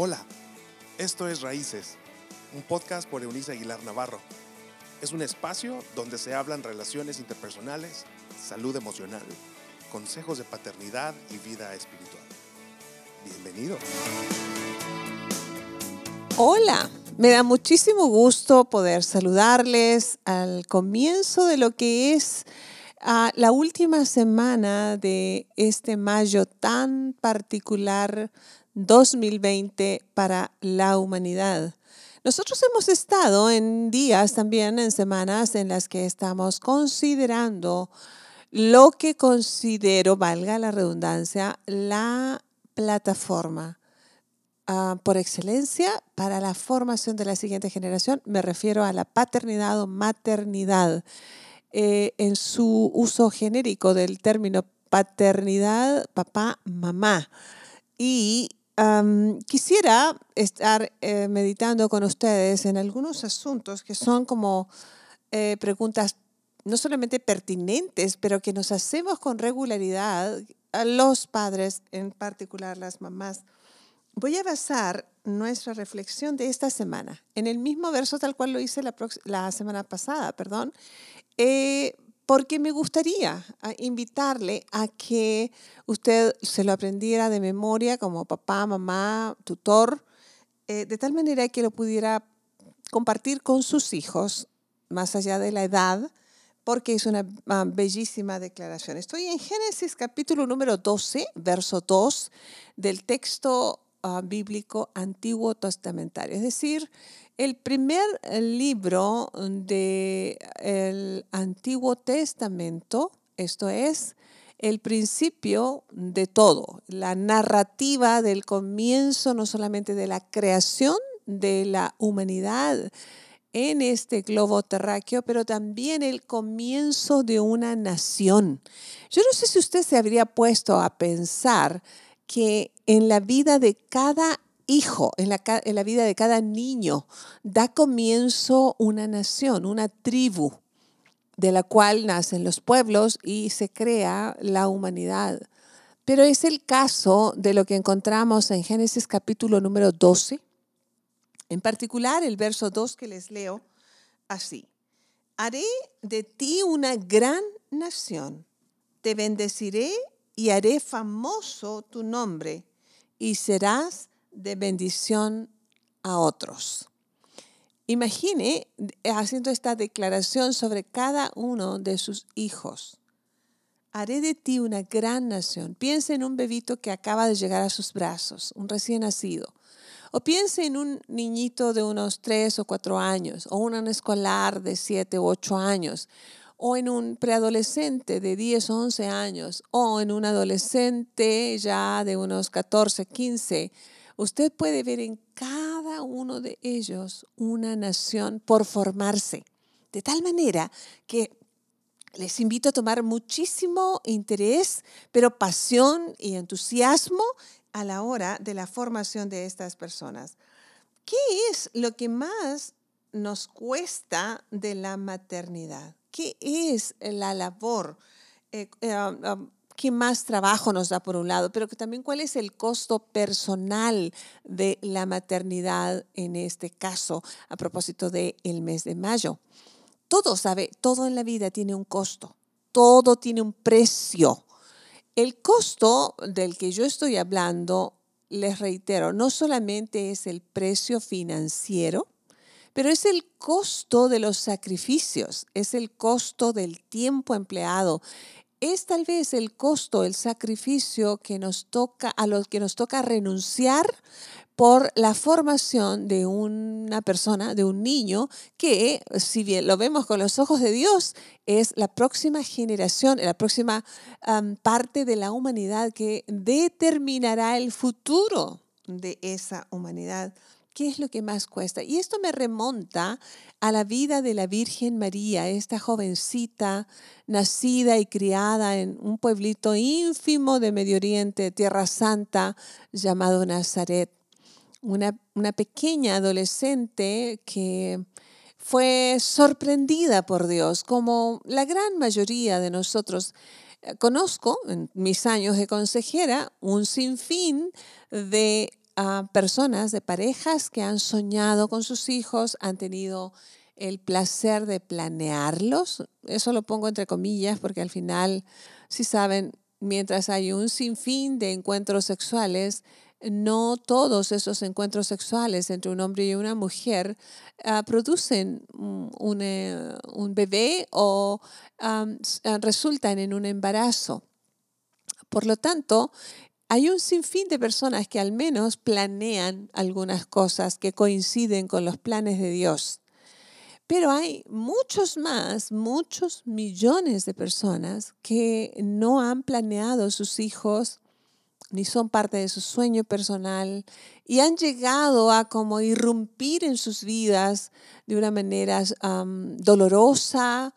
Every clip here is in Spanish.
Hola, esto es Raíces, un podcast por Eunice Aguilar Navarro. Es un espacio donde se hablan relaciones interpersonales, salud emocional, consejos de paternidad y vida espiritual. Bienvenido. Hola, me da muchísimo gusto poder saludarles al comienzo de lo que es ah, la última semana de este mayo tan particular 2020 para la humanidad. Nosotros hemos estado en días también, en semanas en las que estamos considerando lo que considero, valga la redundancia, la plataforma ah, por excelencia para la formación de la siguiente generación. Me refiero a la paternidad o maternidad eh, en su uso genérico del término paternidad, papá, mamá. Y quisiera estar eh, meditando con ustedes en algunos asuntos que son como eh, preguntas no solamente pertinentes, pero que nos hacemos con regularidad a los padres, en particular las mamás. Voy a basar nuestra reflexión de esta semana en el mismo verso tal cual lo hice la, la semana pasada, perdón, eh, porque me gustaría ah, invitarle a que usted se lo aprendiera de memoria como papá, mamá, tutor, eh, de tal manera que lo pudiera compartir con sus hijos, más allá de la edad, porque es una ah, bellísima declaración. Estoy en Génesis capítulo número 12, verso 2 del texto ah, bíblico antiguo testamentario, es decir, el primer libro del Antiguo Testamento, esto es el principio de todo, la narrativa del comienzo no solamente de la creación de la humanidad en este globo terráqueo, pero también el comienzo de una nación. Yo no sé si usted se habría puesto a pensar que en la vida de cada hijo, en la, vida de cada niño, da comienzo una nación, una tribu, de la cual nacen los pueblos y se crea la humanidad. Pero es el caso de lo que encontramos en Génesis capítulo número 12, en particular el verso 2 que les leo así. Haré de ti una gran nación, te bendeciré y haré famoso tu nombre y serás de bendición a otros. Imagine haciendo esta declaración sobre cada uno de sus hijos. Haré de ti una gran nación. Piense en un bebito que acaba de llegar a sus brazos, un recién nacido. O piense en un niñito de unos tres o cuatro años, o un escolar de siete u ocho años, o en un preadolescente de 10 o 11 años, o en un adolescente ya de unos 14, 15 usted puede ver en cada uno de ellos una nación por formarse. De tal manera que les invito a tomar muchísimo interés, pero pasión y entusiasmo a la hora de la formación de estas personas. ¿Qué es lo que más nos cuesta de la maternidad? ¿Qué es la labor? Eh, eh, um, qué más trabajo nos da por un lado, pero que también cuál es el costo personal de la maternidad en este caso, a propósito del el mes de mayo. Todo, sabe, todo en la vida tiene un costo, todo tiene un precio. El costo del que yo estoy hablando, les reitero, no solamente es el precio financiero, pero es el costo de los sacrificios, es el costo del tiempo empleado, es tal vez el costo, el sacrificio que nos toca, a los que nos toca renunciar por la formación de una persona, de un niño, que si bien lo vemos con los ojos de Dios, es la próxima generación, la próxima parte de la humanidad que determinará el futuro de esa humanidad. ¿Qué es lo que más cuesta? Y esto me remonta a la vida de la Virgen María, esta jovencita nacida y criada en un pueblito ínfimo de Medio Oriente, Tierra Santa, llamado Nazaret. Una, una pequeña adolescente que fue sorprendida por Dios, como la gran mayoría de nosotros. Conozco en mis años de consejera un sinfín de personas, de parejas que han soñado con sus hijos, han tenido el placer de planearlos. Eso lo pongo entre comillas porque al final, si saben, mientras hay un sinfín de encuentros sexuales, no todos esos encuentros sexuales entre un hombre y una mujer ah, producen eh, un, bebé o resultan en un embarazo. Por lo tanto, hay un sinfín de personas que al menos planean algunas cosas que coinciden con los planes de Dios. Pero hay muchos más, muchos millones de personas que no han planeado sus hijos ni son parte de su sueño personal y han llegado a como irrumpir en sus vidas de una manera dolorosa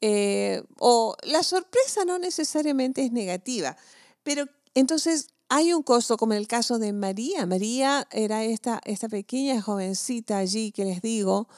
eh, o la sorpresa no necesariamente es negativa, pero entonces hay un costo como en el caso de María. María era esta, esta pequeña jovencita allí que les digo,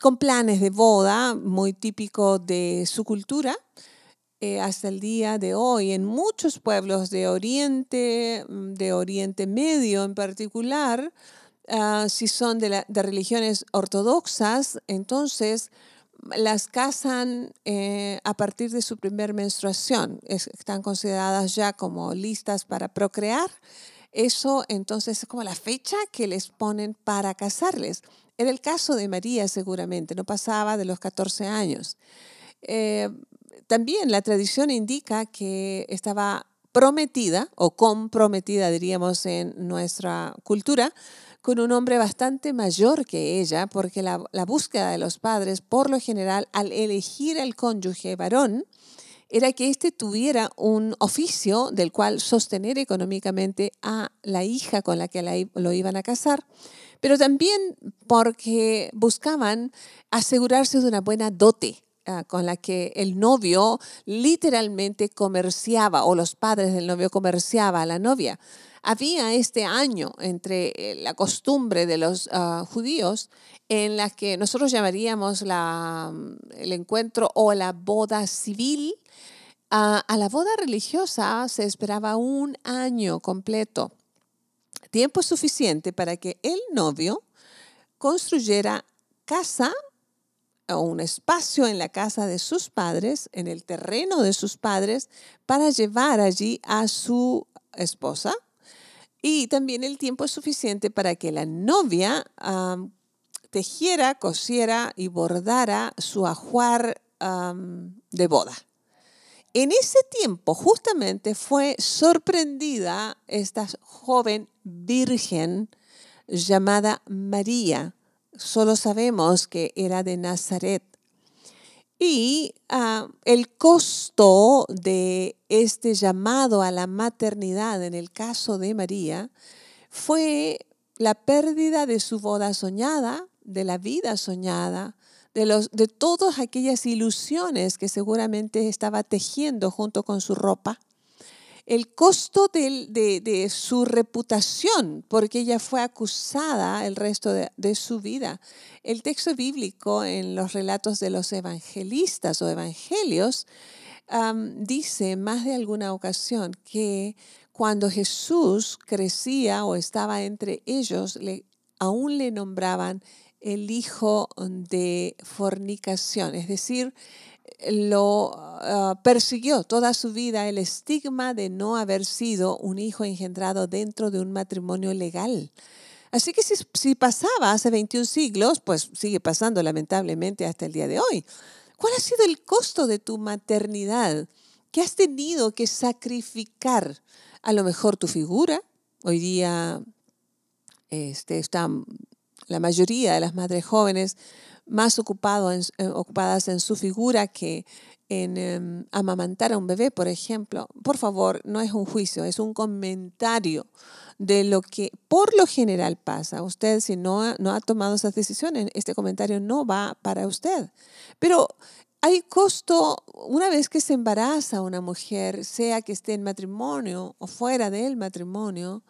con planes de boda muy típico de su cultura eh, hasta el día de hoy en muchos pueblos de Oriente, mm, de Oriente Medio en particular, ah, si son de, religiones ortodoxas, entonces las casan eh, a partir de su primer menstruación. están consideradas ya como listas para procrear. Eso entonces es como la fecha que les ponen para casarles. En el caso de María seguramente no pasaba de los 14 años. Eh, también la tradición indica que estaba prometida o comprometida, diríamos en nuestra cultura, con un hombre bastante mayor que ella, porque la, búsqueda de los padres, por lo general, al elegir al cónyuge varón, era que éste tuviera un oficio del cual sostener económicamente a la hija con la que lo iban a casar, pero también porque buscaban asegurarse de una buena dote Ah, con la que el novio literalmente comerciaba o los padres del novio comerciaba a la novia. Había este año entre eh, la costumbre de los ah, judíos en la que nosotros llamaríamos la, el encuentro o la boda civil. a la boda religiosa se esperaba un año completo, tiempo suficiente para que el novio construyera casa un espacio en la casa de sus padres, en el terreno de sus padres, para llevar allí a su esposa. Y también el tiempo es suficiente para que la novia tejiera, cosiera y bordara su ajuar de boda. En ese tiempo justamente fue sorprendida esta joven virgen llamada María, solo sabemos que era de Nazaret. Y ah, el costo de este llamado a la maternidad en el caso de María fue la pérdida de su boda soñada, de la vida soñada, de, los, de todas aquellas ilusiones que seguramente estaba tejiendo junto con su ropa el costo de, su reputación, porque ella fue acusada el resto de, su vida. El texto bíblico en los relatos de los evangelistas o evangelios dice más de alguna ocasión que cuando Jesús crecía o estaba entre ellos, aún le nombraban el hijo de fornicación, es decir, lo ah, persiguió toda su vida el estigma de no haber sido un hijo engendrado dentro de un matrimonio legal. Así que si, pasaba hace 21 siglos, pues sigue pasando lamentablemente hasta el día de hoy. ¿Cuál ha sido el costo de tu maternidad? ¿Qué has tenido que sacrificar? A lo mejor tu figura. Hoy día este, están la mayoría de las madres jóvenes más ocupado en, eh, ocupadas en su figura que en em, amamantar a un bebé, por ejemplo. Por favor, no es un juicio, es un comentario de lo que por lo general pasa. Usted, si no, no ha tomado esas decisiones, este comentario no va para usted. Pero hay costo, una vez que se embaraza una mujer, sea que esté en matrimonio o fuera del matrimonio,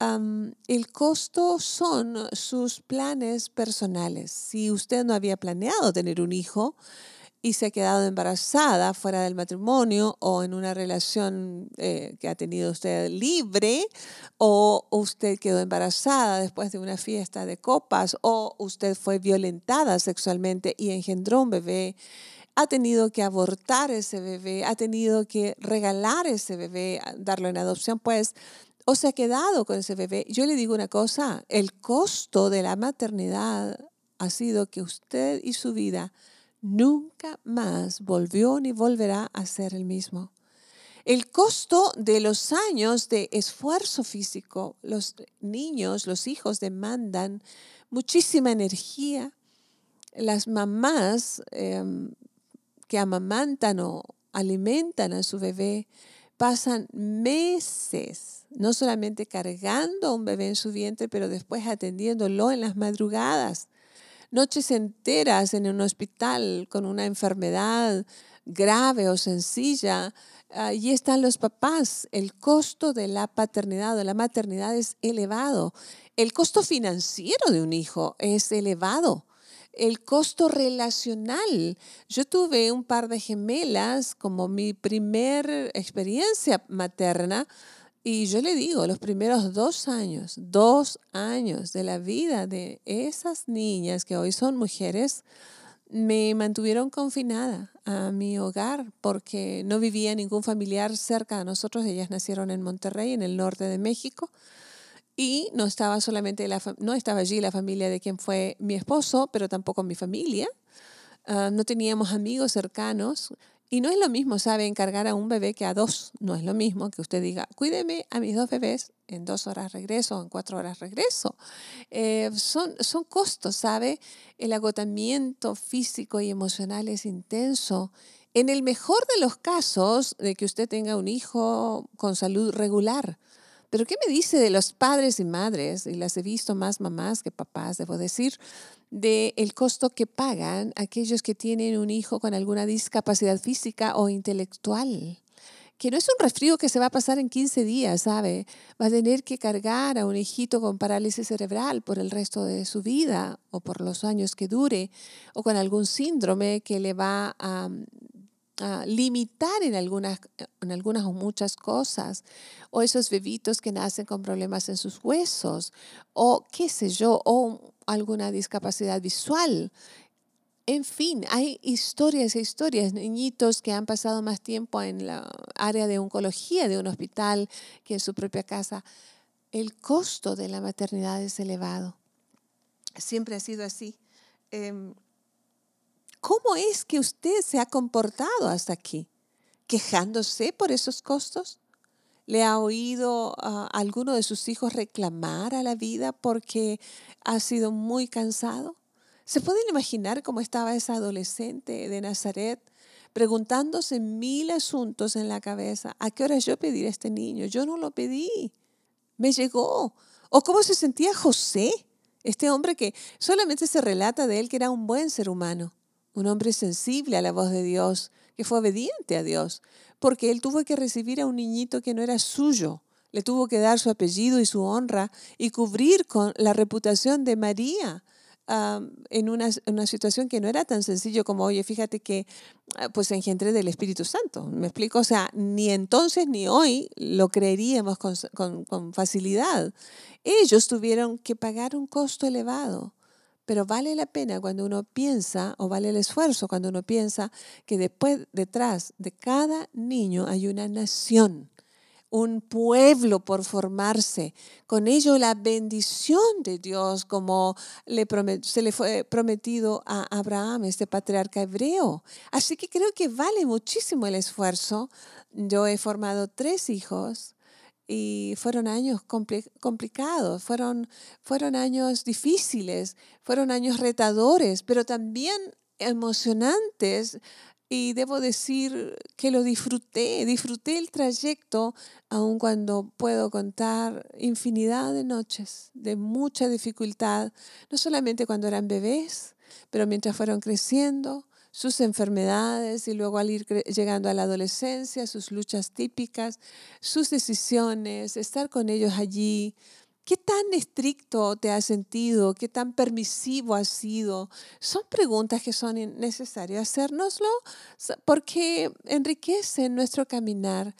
el costo son sus planes personales. Si usted no había planeado tener un hijo, y se ha quedado embarazada fuera del matrimonio o en una relación eh, que ha tenido usted libre o usted quedó embarazada después de una fiesta de copas o usted fue violentada sexualmente y engendró un bebé, ha tenido que abortar ese bebé, ha tenido que regalar ese bebé, darlo en adopción, pues o se ha quedado con ese bebé. Yo le digo una cosa, el costo de la maternidad ha sido que usted y su vida nunca más volvió ni volverá a ser el mismo. El costo de los años de esfuerzo físico, los niños, los hijos demandan muchísima energía. Las mamás em, que amamantan o alimentan a su bebé pasan meses, no solamente cargando a un bebé en su vientre, pero después atendiéndolo en las madrugadas noches enteras en un hospital con una enfermedad grave o sencilla. Allí están los papás. El costo de la paternidad o de la maternidad es elevado. El costo financiero de un hijo es elevado. El costo relacional. Yo tuve un par de gemelas como mi primer experiencia materna y yo le digo, los primeros dos años, dos años de la vida de esas niñas que hoy son mujeres, me mantuvieron confinada a mi hogar porque no vivía ningún familiar cerca de nosotros. Ellas nacieron en Monterrey, en el norte de México. Y no estaba solamente la, no estaba allí la familia de quien fue mi esposo, pero tampoco mi familia. Ah, no teníamos amigos cercanos y no es lo mismo, ¿sabe? Encargar a un bebé que a dos. No es lo mismo que usted diga, cuídeme a mis dos bebés, en dos horas regreso, en cuatro horas regreso. Eh, son, son costos, ¿sabe? El agotamiento físico y emocional es intenso. En el mejor de los casos, de que usted tenga un hijo con salud regular. Pero ¿qué me dice de los padres y madres? Y las he visto más mamás que papás, debo decir, del el costo que pagan aquellos que tienen un hijo con alguna discapacidad física o intelectual. Que no es un resfrío que se va a pasar en 15 días, ¿sabe? Va a tener que cargar a un hijito con parálisis cerebral por el resto de su vida o por los años que dure o con algún síndrome que le va a limitar en algunas, en algunas o muchas cosas, o esos bebitos que nacen con problemas en sus huesos, o qué sé yo, o alguna discapacidad visual. En fin, hay historias e historias, niñitos que han pasado más tiempo en la área de oncología de un hospital que en su propia casa. El costo de la maternidad es elevado. Siempre ha sido así. Em, ¿Cómo es que usted se ha comportado hasta aquí? ¿Quejándose por esos costos? ¿Le ha oído a alguno de sus hijos reclamar a la vida porque ha sido muy cansado? ¿Se pueden imaginar cómo estaba esa adolescente de Nazaret preguntándose mil asuntos en la cabeza? ¿A qué hora yo pedí a este niño? Yo no lo pedí. Me llegó. ¿O cómo se sentía José? Este hombre que solamente se relata de él que era un buen ser humano un hombre sensible a la voz de Dios, que fue obediente a Dios, porque él tuvo que recibir a un niñito que no era suyo. Le tuvo que dar su apellido y su honra y cubrir con la reputación de María en una, situación que no era tan sencillo como, oye, fíjate que ah, pues engendré del Espíritu Santo. ¿Me explico? O sea, ni entonces ni hoy lo creeríamos con facilidad. Ellos tuvieron que pagar un costo elevado pero vale la pena cuando uno piensa, o vale el esfuerzo cuando uno piensa que después, detrás de cada niño hay una nación, un pueblo por formarse. Con ello la bendición de Dios, como le se le fue prometido a Abraham, este patriarca hebreo. Así que creo que vale muchísimo el esfuerzo. Yo he formado tres hijos y fueron años complicados, fueron, fueron años difíciles, fueron años retadores, pero también emocionantes. Y debo decir que lo disfruté, disfruté el trayecto, aun cuando puedo contar infinidad de noches de mucha dificultad, no solamente cuando eran bebés, pero mientras fueron creciendo, sus enfermedades y luego al ir llegando a la adolescencia, sus luchas típicas, sus decisiones, estar con ellos allí, ¿Qué tan estricto te has sentido? ¿Qué tan permisivo has sido? Son preguntas que son necesarias hacérnoslo porque enriquecen nuestro caminar.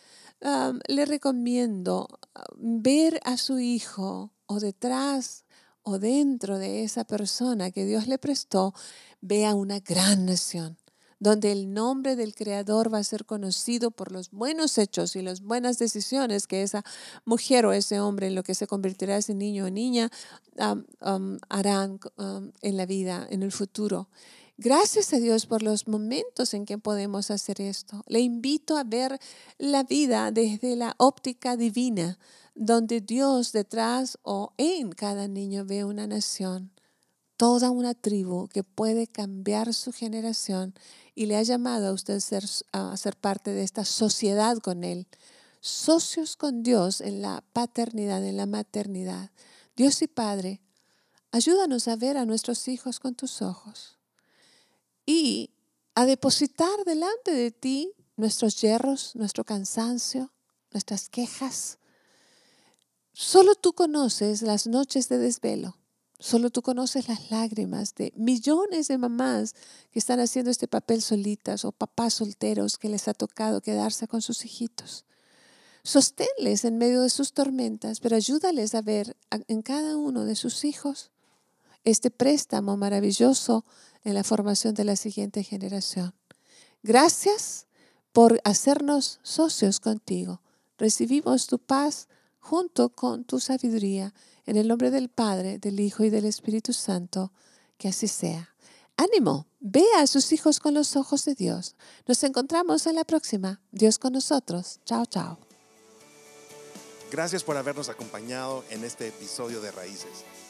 le recomiendo ver a su hijo o detrás o dentro de esa persona que Dios le prestó, vea una gran nación donde el nombre del Creador va a ser conocido por los buenos hechos y las buenas decisiones que esa mujer o ese hombre en lo que se convertirá ese niño o niña harán en la vida, en el futuro. Gracias a Dios por los momentos en que podemos hacer esto. Le invito a ver la vida desde la óptica divina, donde Dios detrás o en cada niño ve una nación, toda una tribu que puede cambiar su generación y le ha llamado a usted a ser parte de esta sociedad con Él, socios con Dios en la paternidad, en la maternidad. Dios y Padre, ayúdanos a ver a nuestros hijos con tus ojos y a depositar delante de ti nuestros yerros, nuestro cansancio, nuestras quejas. Solo tú conoces las noches de desvelo. Solo tú conoces las lágrimas de millones de mamás que están haciendo este papel solitas o papás solteros que les ha tocado quedarse con sus hijitos. Sosténles en medio de sus tormentas, pero ayúdales a ver en cada uno de sus hijos este préstamo maravilloso en la formación de la siguiente generación. Gracias por hacernos socios contigo. Recibimos tu paz junto con tu sabiduría en el nombre del Padre, del Hijo y del Espíritu Santo, que así sea. Ánimo, vea a sus hijos con los ojos de Dios. Nos encontramos en la próxima. Dios con nosotros. Chao, chao. Gracias por habernos acompañado en este episodio de Raíces.